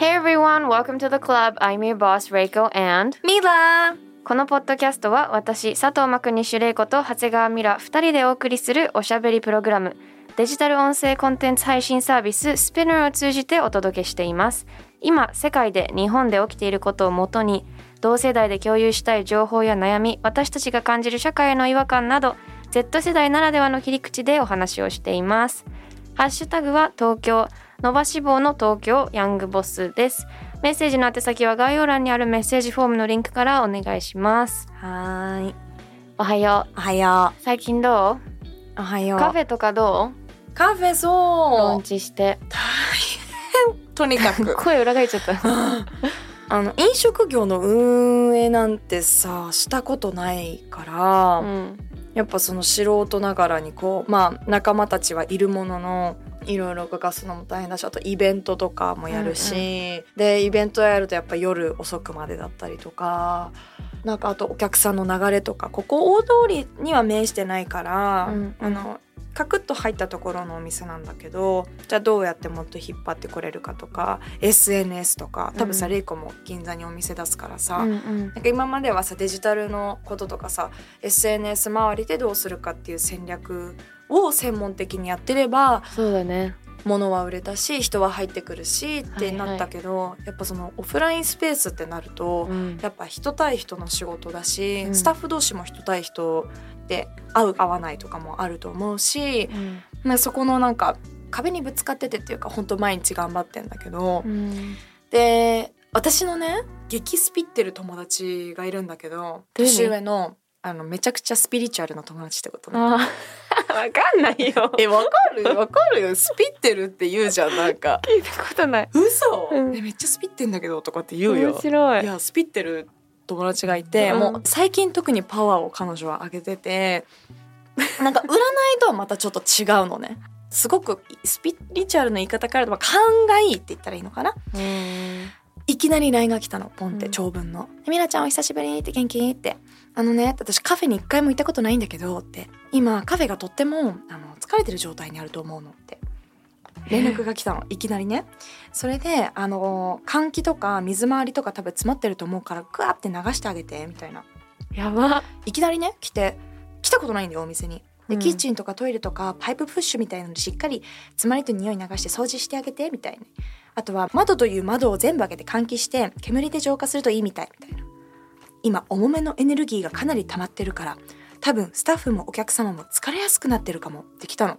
Hey everyone, welcome to the club. I'm your boss, Reiko and ミラーこのポッドキャストは私、佐藤真国主玲子と長谷川ミラ2人でお送りするおしゃべりプログラムデジタル音声コンテンツ配信サービス Spinner を通じてお届けしています。今、世界で日本で起きていることをもとに同世代で共有したい情報や悩み私たちが感じる社会への違和感など Z 世代ならではの切り口でお話をしています。ハッシュタグは東京伸ばし棒の東京ヤングボスです。メッセージの宛先は概要欄にあるメッセージフォームのリンクからお願いします。はーい。おはよおはよう。最近どう？おはよう。うカフェとかどカフェうロそう。ンチして。大変。とにかく。声裏返っちゃった。あの飲食業の運営なんてさしたことないから、うんやっぱその素人ながらにこうまあ仲間たちはいるもののいろいろ動かすのも大変だしあとイベントとかもやるし、でイベントやるとやっぱ夜遅くまでだったりとかなんかあとお客さんの流れとかここ大通りには面してないから、うん。あのカクッと入ったところのお店なんだけどじゃあどうやってもっと引っ張ってこれるかとか SNS とか多分さ、うんレイコも銀座にお店出すからさ、うんうん。なんか今まではさデジタルのこととかさ SNS 周りでどうするかっていう戦略を専門的にやってればそうだね。物は売れたし人は入ってくるしってなったけど、やっぱそのオフラインスペースってなると、うん。やっぱ人対人の仕事だし、うん。スタッフ同士も人対人で合う合わないとかもあると思うし、うん。まあ、そこのなんか壁にぶつかっててっていうか本当毎日頑張ってんだけど、うん。で私のね激スピってる友達がいるんだけど年上のあのめちゃくちゃスピリチュアルな友達ってことね。わかんないよ。えわかる？わかるよ。スピってるって言うじゃんなんか。聞いたことない。嘘、うん。えめっちゃスピってんだけどとかって言うよ。面白い。いやスピってる友達がいて、うん。もう最近特にパワーを彼女は上げててなんか占いとはまたちょっと違うのね。すごくスピリチュアルの言い方から言うとまあ勘がいいって言ったらいいのかな。うん。いきなり LINE が来たのポンってうん。長文の「みなちゃんお久しぶり」って元気って「あのね私カフェに一回も行ったことないんだけど」って「今カフェがとってもあの疲れてる状態にあると思うの」って連絡が来たのいきなりね。それであの換気とか水回りとか多分詰まってると思うからグワーって流してあげてみたいな。やば。いきなりね来て来たことないんだよお店に。でうん。キッチンとかトイレとかパイププッシュみたいなのでしっかり詰まりと匂い流して掃除してあげてみたいなあとは窓という窓を全部開けて換気して煙で浄化するといいみたいみたいな。今重めのエネルギーがかなり溜まってるから多分スタッフもお客様も疲れやすくなってるかもって来たの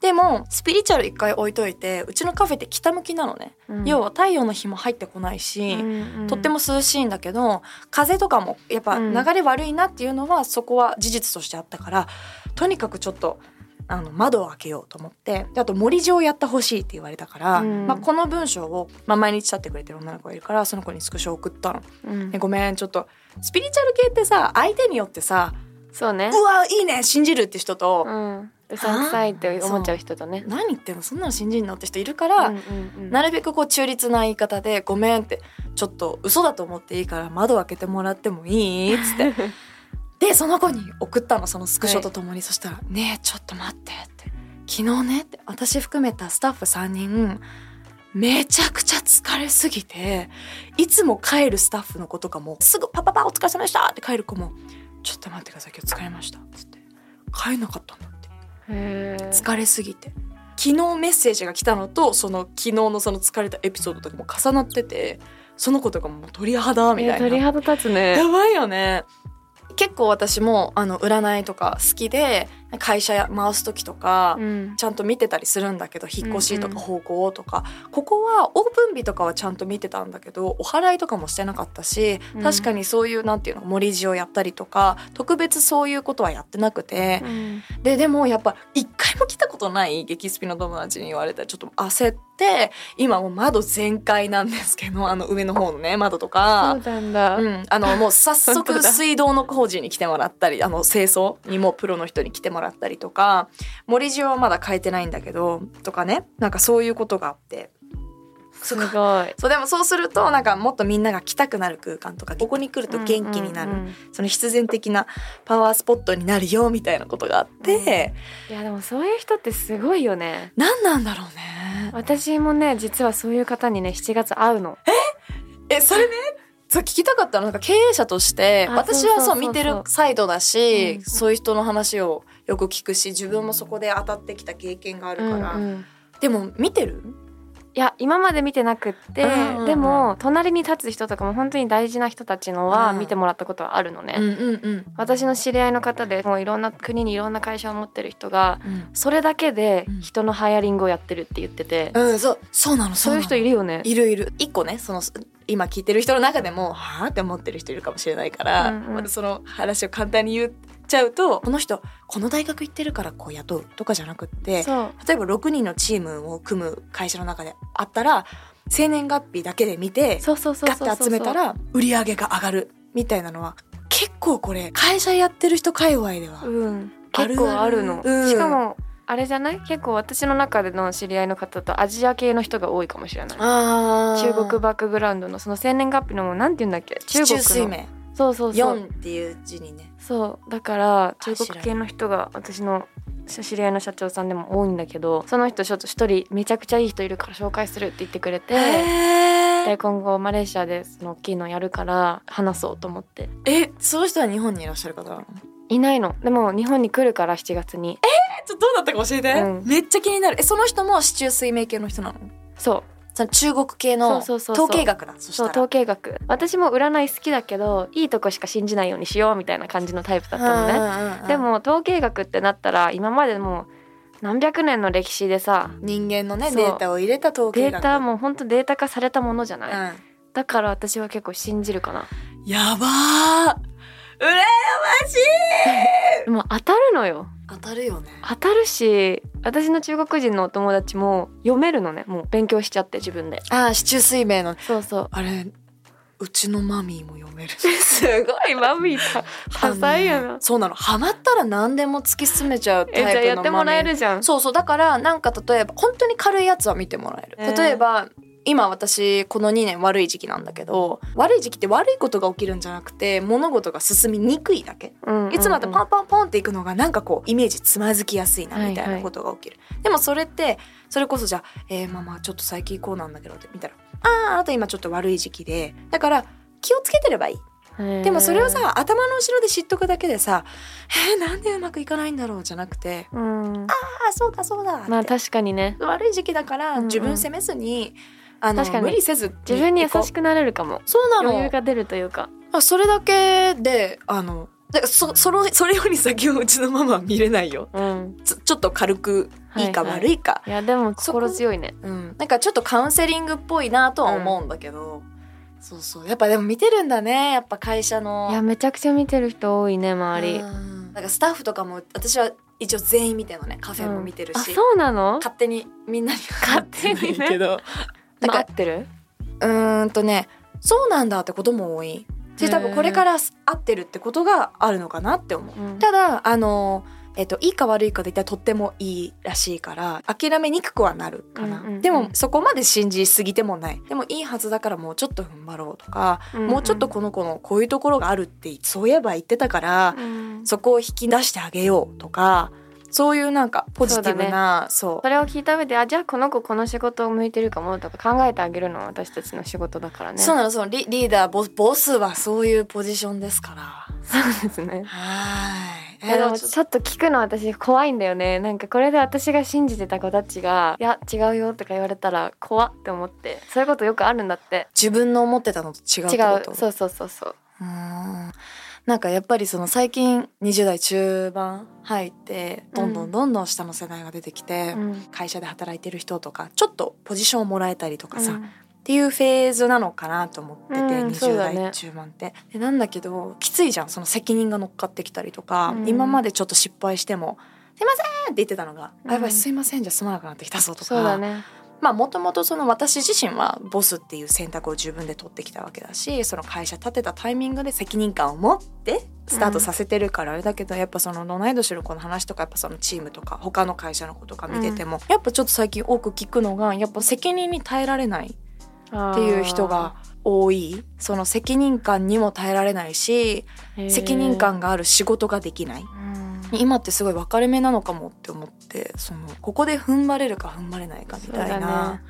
でもスピリチュアル一回置いといてうちのカフェって北向きなのね、うん。要は太陽の日も入ってこないし、うんとっても涼しいんだけど風とかもやっぱうん。流れ悪いなっていうのはそこは事実としてあったからとにかくちょっとあの窓を開けようと思ってであと森地をやってほしいって言われたから、うん。まあ、この文章を、まあ、毎日立ってくれてる女の子がいるからその子にスクショ送ったの。うん。でごめんちょっとスピリチュアル系ってさ相手によってさそうね。うわいいね。信じるって人と、うん。うさんくさいって思っちゃう人とね。何言ってんのそんなの信じんのって人いるから、うんうんうん。なるべくこう中立な言い方で「ごめん」って「ちょっと嘘だと思っていいから窓開けてもらってもいい?」っつって。でその子に送ったのそのスクショとともに、そしたら「ねえちょっと待って」って「昨日ね」って私含めたスタッフ3人めちゃくちゃ疲れすぎていつも帰るスタッフの子とかもすぐ「パパパお疲れ様でした」って帰る子も「ちょっと待ってください今日疲れました」っつって。帰んなかったんだって。疲れすぎて。昨日メッセージが来たのとその昨日のその疲れたエピソードとかも重なっててその子とかも鳥肌みたいな。え鳥肌立つね。やばいよね。結構私もあの占いとか好きで会社回す時とか、うん。ちゃんと見てたりするんだけど引っ越しとうんうんか方向とか、ここはオープン日とかはちゃんと見てたんだけどお祓いとかもしてなかったし、うん。確かにそういうなんていうの森地をやったりとか特別そういうことはやってなくて。う、ん。ででもやっぱ一回も来たことない激スピの友達に言われたらちょっと焦って今もう窓全開なんですけどあの上の方のね窓とそかう。なんだ、うん、あのもう早速水道の工事に来てもらったりあの清掃にもプロの人に来てもらったりとか森地はまだ変えてないんだけどとかね。なんかそういうことがあって。すごい。そうでもそうするとなんかもっとみんなが来たくなる空間とかここに来ると元気になる、うんうんうんその必然的なパワースポットになるよみたいなことがあって、いやでもそういう人ってすごいよね。何なんだろうね。私もね実はそういう方にね7月会うの。えそれね？そう聞きたかったの。なんか経営者としてあ私はそう見てるサイドだし、うん。そういう人の話をよく聞くし自分もそこで当たってきた経験があるから、うんうん。でも見てる？いや今まで見てなくって、うんうんうん。でも隣に立つ人とかも本当に大事な人たちのはうん。見てもらったことはあるのね、うんうん私の知り合いの方でもういろんな国にいろんな会社を持ってる人がうん。それだけでうん。人のハイアリングをやってるって言ってて、うんそうそうなのそういう人いるるよね。いるいる。一個ねその今聞いてる人の中でもはあって思ってる人いるかもしれないから、うんうん。またその話を簡単に言っちゃうとこの人この大学行ってるからこう雇うとかじゃなくって例えば6人のチームを組む会社の中であったら生年月日だけで見てガッて集めたら売り上げが上がる。みたいなのは結構これ会社やってる人界隈では、うん。結構あるの。うん。しかもあれじゃない？結構私の中での知り合いの方とアジア系の人が多いかもしれない。中国バックグラウンドのその生年月日のもうなんて言うんだっけ？中市国のそうそうそう。4っていう字にね。そう。だから中国系の人が私の知り合いの社長さんでも多いんだけどその人ちょっと一人めちゃくちゃいい人いるから紹介するって言ってくれてへで今後マレーシアでその大きいのやるから話そうと思って。えその人は日本にいらっしゃる方なの？いないの。でも日本に来るから7月に。えちょっとどうだったか教えて、うん。めっちゃ気になる。えその人も市中水明系の人なの？そうその中国系の統計学だ。そうら。統計学。私も占い好きだけどいいとこしか信じないようにしようみたいな感じのタイプだったのね、ねでも統計学ってなったら今までもう何百年の歴史でさ人間のねデータを入れた統計学。データも本当データ化されたものじゃない、うん。だから私は結構信じるかな。やばー羨ましい。でも当たるのよ。当たるよね。当たるし私の中国人のお友達も読めるのね。もう勉強しちゃって自分で。ああ市中水明の。そうそう。あれうちのマミーも読める。すごいマミーさ多彩やな。そうなの。ハマったら何でも突き進めちゃうタイプのえじゃあやってもらえマミーるじゃん。そうそう。だからなんか例えば本当に軽いやつは見てもらえる、えー。例えば今私この2年悪い時期なんだけど悪い時期って悪いことが起きるんじゃなくて物事が進みにくいだけ。うんうんうん。いつもだってパンパンパンっていくのがなんかこうイメージつまずきやすいなみたいなことが起きる、でもそれってそれこそじゃあ「えー、ママちょっと最近こうなんだけど」って見たら「あああなた今ちょっと悪い時期でだから気をつけてればいい」でもそれをさ頭の後ろで知っとくだけでさ「えー、なんでうまくいかないんだろう」じゃなくてうん「ああそうだそうだ」まあ確かにね。悪い時期だからうんうん。自分責めずに、あの確かに。無理せず自分に優しくなれるかも。そうなの。余裕が出るというか。あそれだけであのだからそそのそれより先はうちのママは見れないよ。うん。ちょちょっと軽くいいかはい。はい悪いか、いやでも心強いね。うん、なんかちょっとカウンセリングっぽいなとは思うんだけど、そうそう。やっぱでも見てるんだね。やっぱ会社の。いやめちゃくちゃ見てる人多いね周り。うん。なんかスタッフとかも私は一応全員見てるのね。カフェも見てるし、あそうなの？勝手にみんなに勝手にね。はけどだまあってる？うーんとねそうなんだってことも多い。で多分これから合ってるってことがあるのかなって思う。うん。ただあのえっと、いいか悪いかで言ったらとってもいいらしいから諦めにくくはなるかな、うんうんうん。でもそこまで信じすぎてもない。でもいいはずだからもうちょっと踏ん張ろうとか、うんうん。もうちょっとこの子のこういうところがあるってそういえば言ってたから、うん。そこを引き出してあげようとかそういうなんかポジティブなそう,、それを聞いた上であじゃあこの子この仕事を向いてるかもとか考えてあげるのは私たちの仕事だからね。そうなのそのリリーダーボスボスはそういうポジションですから。そうですね。はい。い。やでもちょっと聞くの私怖いんだよね。なんかこれで私が信じてた子たちが「いや違うよ」とか言われたら怖って思って。そういうことよくあるんだって。自分の思ってたのと違うって違こと？う。そうそうそうそう。うーんなんかやっぱりその最近20代中盤入ってどんどんどんどん下の世代が出てきて、うん。会社で働いてる人とかちょっとポジションをもらえたりとかさ、っうん。ていうフェーズなのかなと思ってて、うんそう20だね代中盤って。でなんだけどきついじゃんその責任が乗っかってきたりとか、うん。今までちょっと失敗しても「すいません!」って言ってたのが「うん。あやばいすいませんじゃ済まなくなってきたぞ」とか。そうだねまあもともとその私自身はボスっていう選択を自分で取ってきたわけだしその会社立てたタイミングで責任感を持ってスタートさせてるからあれだけど、やっぱその同い年の子の話とかやっぱそのチームとか他の会社の子とか見てても、やっぱちょっと最近多く聞くのがやっぱ責任に耐えられないっていう人が多い。その責任感にも耐えられないし責任感がある仕事ができない。うん今ってすごい分かれ目なのかもって思ってそのここで踏ん張れるか踏ん張れないかみたいな。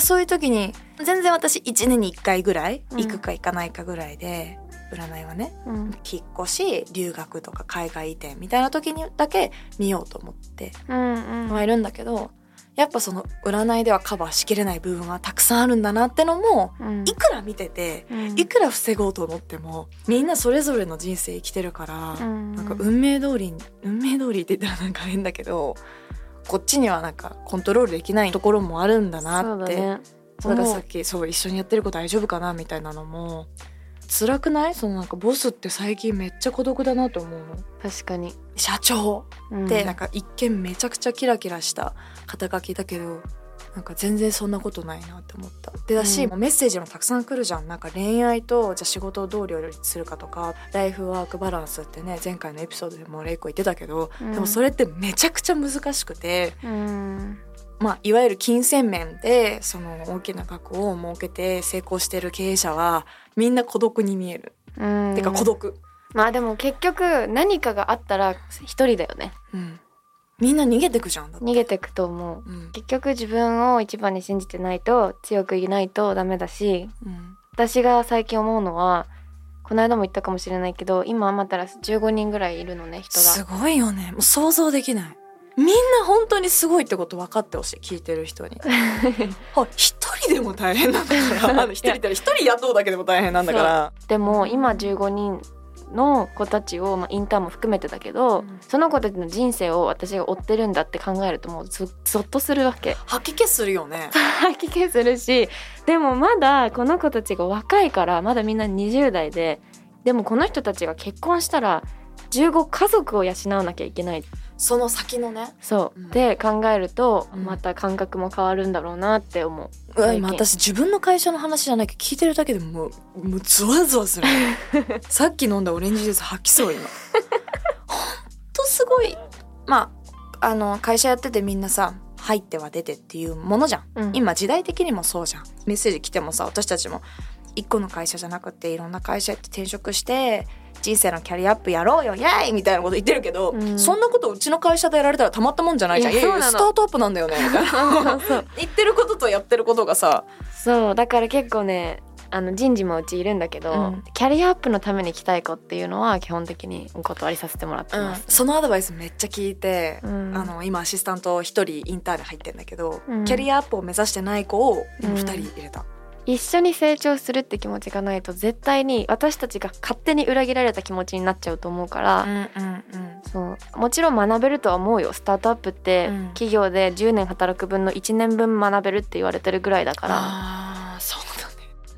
そういう時に全然私1年に1回ぐらいうん。行くか行かないかぐらいで、占いはねうん。引っ越し留学とか海外移転みたいな時にだけ見ようと思ってうんうん。はいるんだけどやっぱその占いではカバーしきれない部分はたくさんあるんだなってのもうん。いくら見ててうん。いくら防ごうと思ってもみんなそれぞれの人生生きてるから、うん。なんか運命通りに運命通りって言ったらなんか変だけどこっちにはなんかコントロールできないところもあるんだなって。そうだね。からさっきそう一緒にやってる子大丈夫かなみたいなのも辛くない？そのなんかボスって最近めっちゃ孤独だなと思うの。確かに社長。うん。ってなんか一見めちゃくちゃキラキラした肩書きだけどなんか全然そんなことないなって思った。でだし、うん。メッセージもたくさん来るじゃん。なんか恋愛とじゃあ仕事をどう両立するかとかライフワークバランスってね前回のエピソードでもレイコ言ってたけど、うん。でもそれってめちゃくちゃ難しくて、うん。まあ、いわゆる金銭面でその大きな額を設けて成功してる経営者はみんな孤独に見える。うん。てか孤独。まあでも結局何かがあったら一人だよね。うん。みんな逃げてくじゃん。逃げてくと思う。うん。結局自分を一番に信じてないと強くいないとダメだしうん。私が最近思うのはこの間も言ったかもしれないけど今アマタラス15人ぐらいいるのね人すがごいよね。もう想像できない。みんな本当にすごいってこと分かってほしい聞いてる人に。はい一人でも大変なんだから。一人人雇うだけでも大変なんだから。でも今15人の子たちを、まあ、インターンも含めてだけど、うん。その子たちの人生を私が追ってるんだって考えるともうゾゾッとするわけ。吐き気するよね。吐き気するしでもまだこの子たちが若いからまだみんな20代ででもこの人たちが結婚したら15家族を養わなきゃいけない。その先のね。そう、うん。で考えるとうん。また感覚も変わるんだろうなって思う。今私自分の会社の話じゃないけど聞いてるだけでもうもうゾワゾワする。さっき飲んだオレンジジュース吐きそう今。ほんとすごい。まああの会社やっててみんなさ入っては出てっていうものじゃん。うん。今時代的にもそうじゃん。メッセージ来てもさ私たちも一個の会社じゃなくていろんな会社行って転職して人生のキャリアアップやろうよイエーイみたいなこと言ってるけど、うん。そんなことうちの会社でやられたらたまったもんじゃないじゃん。いやいやスタートアップなんだよね。言ってることとやってることがさ。そうだから結構ねあの人事もうちいるんだけど、うん。キャリアアップのために来たい子っていうのは基本的にお断りさせてもらってうん。ます。そのアドバイスめっちゃ聞いて、うん。あの今アシスタント一人インターンで入ってんだけど、うん。キャリアアップを目指してない子を今二人入れた、一緒に成長するって気持ちがないと絶対に私たちが勝手に裏切られた気持ちになっちゃうと思うから、うんうんうん。そう。もちろん学べるとは思うよ。スタートアップってうん。企業で10年働く分の1年分学べるって言われてるぐらいだから。あーそうだ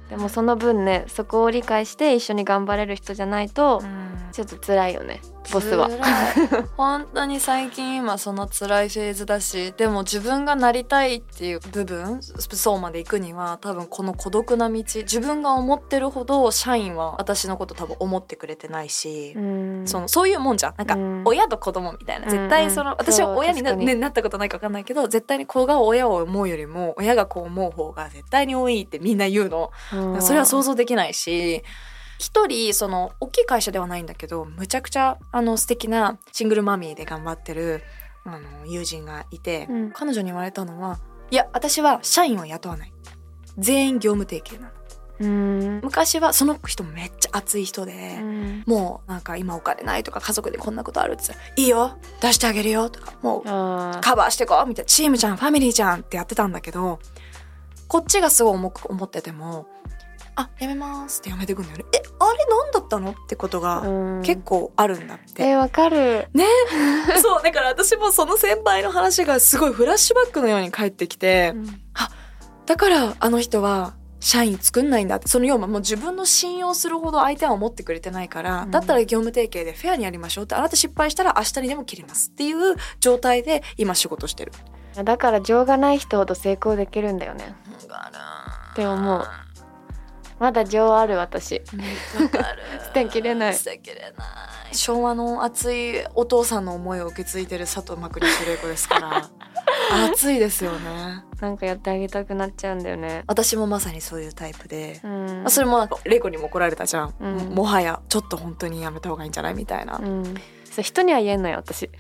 でもその分ねそこを理解して一緒に頑張れる人じゃないとね、ちょっと辛いよねボスは。本当に最近今その辛いフェーズだしでも自分がなりたいっていう部分そうまで行くには多分この孤独な道自分が思ってるほど社員は私のこと多分思ってくれてないし、うん。そのそういうもんじゃん。なんかうん。親と子供みたいな。うん。絶対その、うん。私は親にな,、ね、なったことないか分かんないけど絶対に子が親を思うよりも親が子を思う方が絶対に多いってみんな言うの。うん。それは想像できないし一人その大きい会社ではないんだけどむちゃくちゃあの素敵なシングルマミーで頑張ってるあの友人がいて、うん。彼女に言われたのはいや私は社員を雇わない。全員業務提携なの。うん。昔はその人めっちゃ熱い人で、うん。もうなんか今お金ないとか家族でこんなことあるって言ったら「いいよ出してあげるよ」とかもうカバーしてこうみたいな。チームじゃんファミリーじゃんってやってたんだけどこっちがすごい重く思ってても「あやめます」ってやめてくんだよね「えあれ何だったの？ってことがうん。結構あるんだって、えわかる。そうだから私もその先輩の話がすごいフラッシュバックのように返ってきて、だからあの人は社員作んないんだって。その要はもう自分の信用するほど相手は思ってくれてないから、うん。だったら業務提携でフェアにやりましょうってあなた失敗したら明日にでも切りますっていう状態で今仕事してる。だから情がない人ほど成功できるんだよね。って思うまだ情ある私。わかる。捨てきれない。捨てきれない。昭和の熱いお父さんの思いを受け継いでる佐藤真国主玲子ですから。熱いですよね。なんかやってあげたくなっちゃうんだよね。私もまさにそういうタイプで、うん。あそれもなんか玲子にも怒られたじゃん、うん。もはやちょっと本当にやめた方がいいんじゃない？みたいな、うんそれ人には言えんのよ私。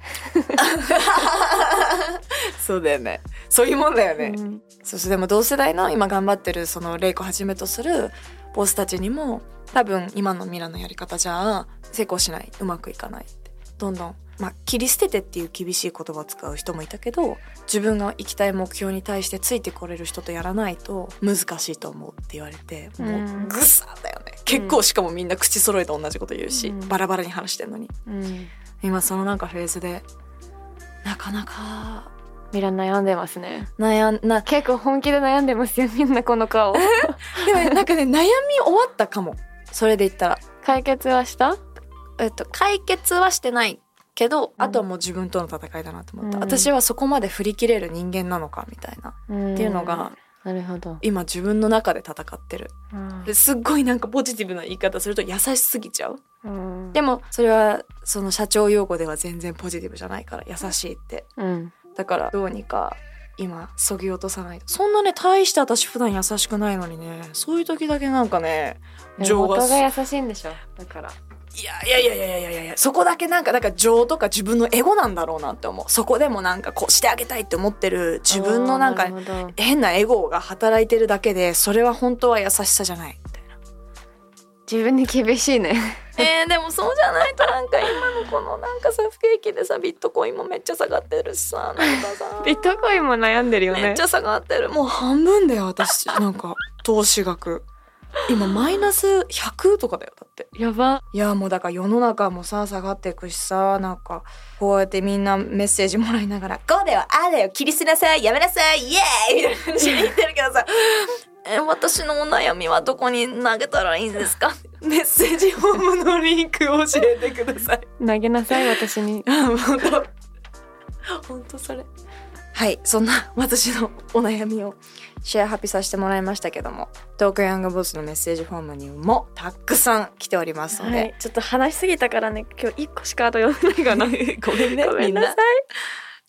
そうだよね。そういうもんだよね、うん。そしてでも同世代の今頑張ってるその玲子はじめとするボスたちにも多分今のミラのやり方じゃ成功しない。うまくいかないって。どんどんまあ切り捨ててっていう厳しい言葉を使う人もいたけど自分が行きたい目標に対してついてこれる人とやらないと難しいと思うって言われてもうん。うグサだよね。結構しかもみんな口揃えて同じこと言うし、うん。バラバラに話してんのに。うん今そのなんかフェーズで。なかなか。ミラ悩んでますね。悩んな結構本気で悩んでますよ みんなこの顔。でもねなんかね悩み終わったかも。それで言ったら。解決はした？えっと、解決はしてないけど、うん。あとはもう自分との戦いだなと思った、うん。私はそこまで振り切れる人間なのかみたいな。っっていうのがなるほど、今自分の中で戦ってる。うん。ですっごいなんかポジティブな言い方すると優しすぎちゃう。うんでもそれはその社長用語では全然ポジティブじゃないから優しいって。うん。だからどうにか今そぎ落とさないと。そんなね大して私普段優しくないのにねそういう時だけなんかね情が元が優しいんでしょ？だから。いやいやいやいやいやいやいやそこだけなんかだから情とか自分のエゴなんだろうなって思う。そこでもなんかこうしてあげたいって思ってる自分のなんか変なエゴが働いてるだけでそれは本当は優しさじゃないみたいな自分に厳しいね。えー、でもそうじゃないとなんか今のこのなんかさ不景気でさビットコインもめっちゃ下がってるしさなんかさ。ビットコインも悩んでるよね。めっちゃ下がってる。もう半分だよ私。なんか投資額。今マイナス100とかだよだって。やば。いやもうだから世の中もさ下がっていくしさなんかこうやってみんなメッセージもらいながら「こうだよああだよ切り捨てなさいやめなさいイエーイ!」みたいな感じで言ってるけどさ「え私のお悩みはどこに投げたらいいんですか? 」メッセージフォームのリンク教えてください。投げなさい私に。あ本当本当それ。はいそんな私のお悩みをシェアハピさせてもらいましたけども東京ヤングボスのメッセージフォームにもたくさん来ておりますので、はいちょっと話しすぎたからね今日一個しかあと読めないかな ごめんねごめんなさい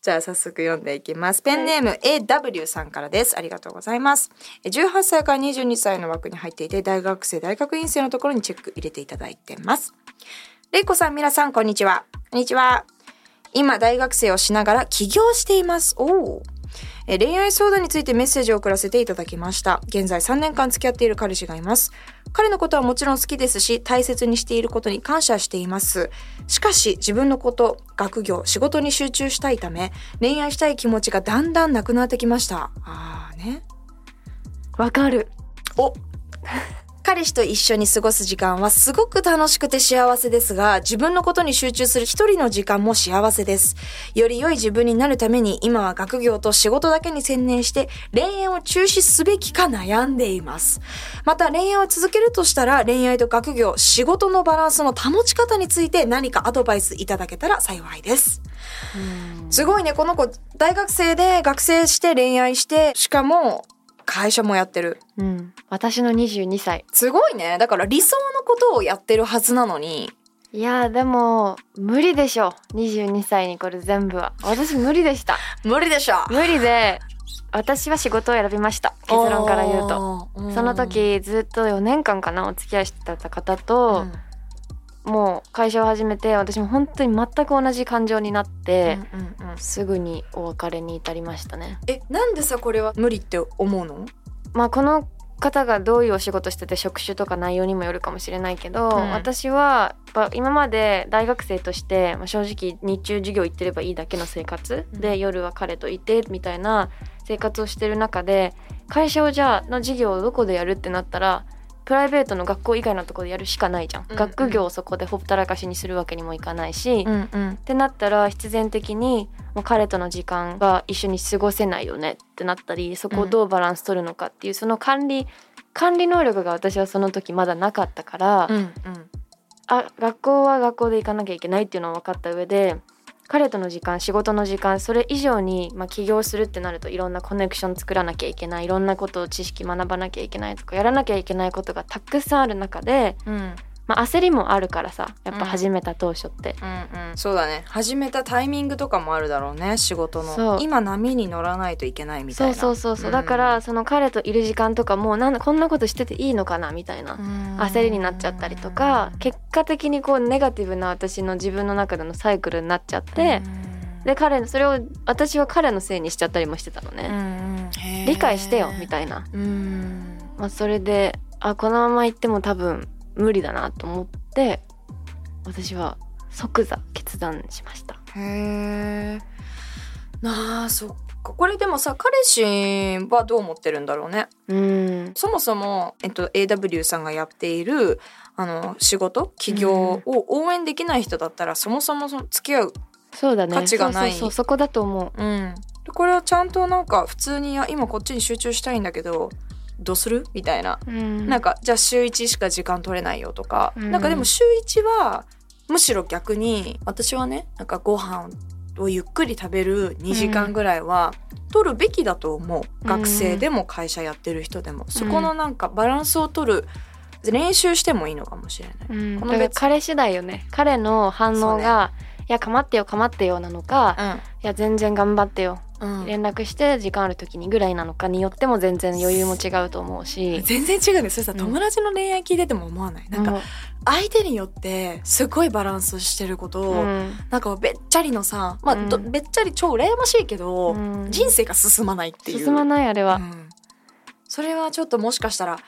じゃあ早速読んでいきます。ペンネーム AW さんからです。ありがとうございます。18歳から22歳の枠に入っていて、大学生、大学院生のところにチェック入れていただいてます。れいこさん、皆さん、こんにちは。こんにちは。今、大学生をしながら起業しています。おお。え恋愛相談についてメッセージを送らせていただきました。現在3年間付き合っている彼氏がいます。彼のことはもちろん好きですし、大切にしていることに感謝しています。しかし、自分のこと、学業、仕事に集中したいため、恋愛したい気持ちがだんだんなくなってきました。あーね。わかるお彼氏と一緒に過ごす時間はすごく楽しくて幸せですが、自分のことに集中する一人の時間も幸せです。より良い自分になるために今は学業と仕事だけに専念して恋愛を中止すべきか悩んでいます。また恋愛を続けるとしたら恋愛と学業、仕事のバランスの保ち方について何かアドバイスいただけたら幸いです。すごいね、この子大学生で学生して恋愛して、しかも会社もやってる。うん。私の22歳。すごいね。だから理想のことをやってるはずなのに。いやーでも無理でしょ。22歳にこれ全部は。私無理でした。無理でしょ。無理で私は仕事を選びました。結論から言うと。とその、時ずっと4年間かなお付き合いしてた方と、もう会社を始めて私も本当に全く同じ感情になって、うんうんうん。すぐにお別れに至りましたね。え、なんでさ、これは無理って思うの？まあこの方がどういうお仕事してて職種とか内容にもよるかもしれないけど、うん。私はやっぱ今まで大学生として、まあ、正直日中授業行ってればいいだけの生活、うん。で夜は彼といてみたいな生活をしてる中で会社をじゃあの授業をどこでやるってなったらプライベートの学校以外のところでやるしかないじゃん、うんうん。学業をそこでほったらかしにするわけにもいかないし、っうんうん。てなったら必然的にもう彼との時間が一緒に過ごせないよねってなったりそこをどうバランス取るのかっていうその管理管理能力が私はその時まだなかったから、うんうん。あ学校は学校で行かなきゃいけないっていうのは分かった上で彼との時間仕事の時間それ以上に、まあ、起業するってなるといろんなコネクション作らなきゃいけないいろんなことを知識学ばなきゃいけないとかやらなきゃいけないことがたくさんある中で、うん。まあ、焦りもあるからさやっぱうん。始めた当初って。うんうん、そうだね。始めたタイミングとかもあるだろうね仕事そう。の今波に乗らないといけないみたいそうなそうそうそう、だからその彼といる時間とかもなんだこんなことしてていいのかな？みたいな。焦りになっちゃったりとか結果的にこうネガティブな私の自分の中でのサイクルになっちゃって、で彼のそれを私は彼のせいにしちゃったりもしてたのね、理解してよみたいな、うん。まあ、それであこのまま行っても多分無理だなと思って私は即座決断しました。へえなあそっか。これでもさ彼氏はどう思ってるんだろうね。うん。そもそも、えっと、AW さんがやっているあの仕事？起業を応援できない人だったら、そもそもその付き合う、そうだね。価値がない。そうそこだと思う。うん、でこれはちゃんとなんか普通に今こっちに集中したいんだけどどうする？みたいな、うん。なんかじゃあ週1しか時間取れないよとか、うん。なんかでも週1はむしろ逆に私はねなんかご飯をゆっくり食べる2時間ぐらいは取るべきだと思う、うん。学生でも会社やってる人でも、そこのなんかバランスを取る練習してもいいのかもしれない。うん、この彼次第よね。彼の反応が、いや構ってよ構ってよなのか、いや全然頑張ってよ連絡して時間ある時にぐらいなのかによっても全然余裕も違うと思うし。全然違うねそれさ、うん。友達の恋愛聞いてても思わない。なんか相手によってすごいバランスしてることを、うん。なんかべっちゃりのさまあ、どうん。べっちゃり超羨ましいけど、うん。人生が進まないっていう。進まないあれは、うん。それはちょっともしかしたら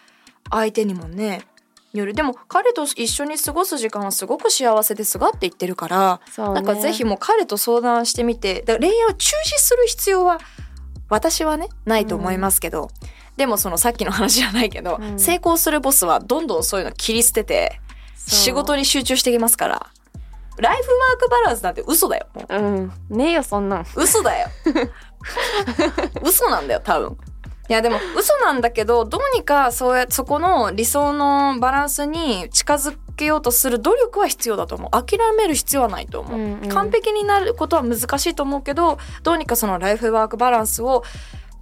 相手にもねよるでも彼と一緒に過ごす時間はすごく幸せですがって言ってるから、ね。なんかぜひもう彼と相談してみてだから恋愛を中止する必要は私はねないと思いますけど、でもそのさっきの話じゃないけど、うん。成功するボスはどんどんそういうの切り捨てて仕事に集中してきますから。ライフワークバランスなんて嘘だよもう。うん。ねえよそんなん。嘘だよ。嘘なんだよ多分いやでも嘘なんだけどどうにかそうやそこの理想のバランスに近づけようとする努力は必要だと思う。諦める必要はないと思う、うんうん。完璧になることは難しいと思うけどどうにかそのライフワークバランスを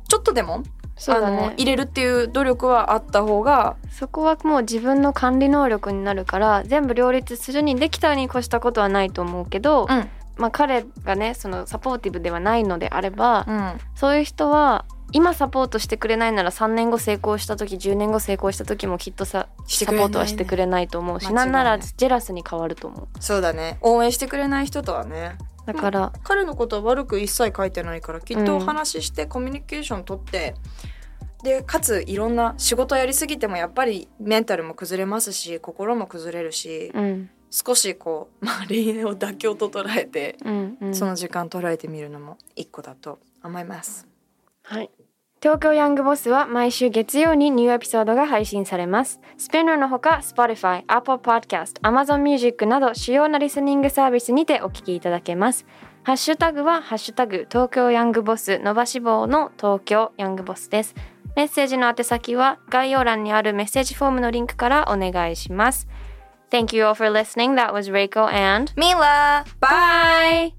ちょっとでも、あのそうだね。入れるっていう努力はあった方がそこはもう自分の管理能力になるから全部両立するにできたに越したことはないと思うけど、うん。まあ彼がねそのサポーティブではないのであれば、うん。そういう人は今サポートしてくれないなら3年後成功した時10年後成功した時もきっとさサポートはしてくれないと思うし間違いなんならジェラスに変わると思う。そうだね。応援してくれない人とはねだから、彼のことは悪く一切書いてないからきっとおうん。話ししてコミュニケーション取って、でかついろんな仕事やりすぎてもやっぱりメンタルも崩れますし心も崩れるし、うん。少しこう、まあ、恋愛を妥協と捉えて、うんうん、その時間捉えてみるのも一個だと思います。はい。東京ヤングボスは毎週月曜にニューエピソードが配信されます。スピナーのほか Spotify、Apple Podcast、Amazon Music など主要なリスニングサービスにてお聞きいただけます。ハッシュタグはハッシュタグ東京ヤングボス伸ばし棒の東京ヤングボスです。メッセージの宛先は概要欄にあるメッセージフォームのリンクからお願いします。Thank you all for listening. That was Reiko and ミラバイ bye!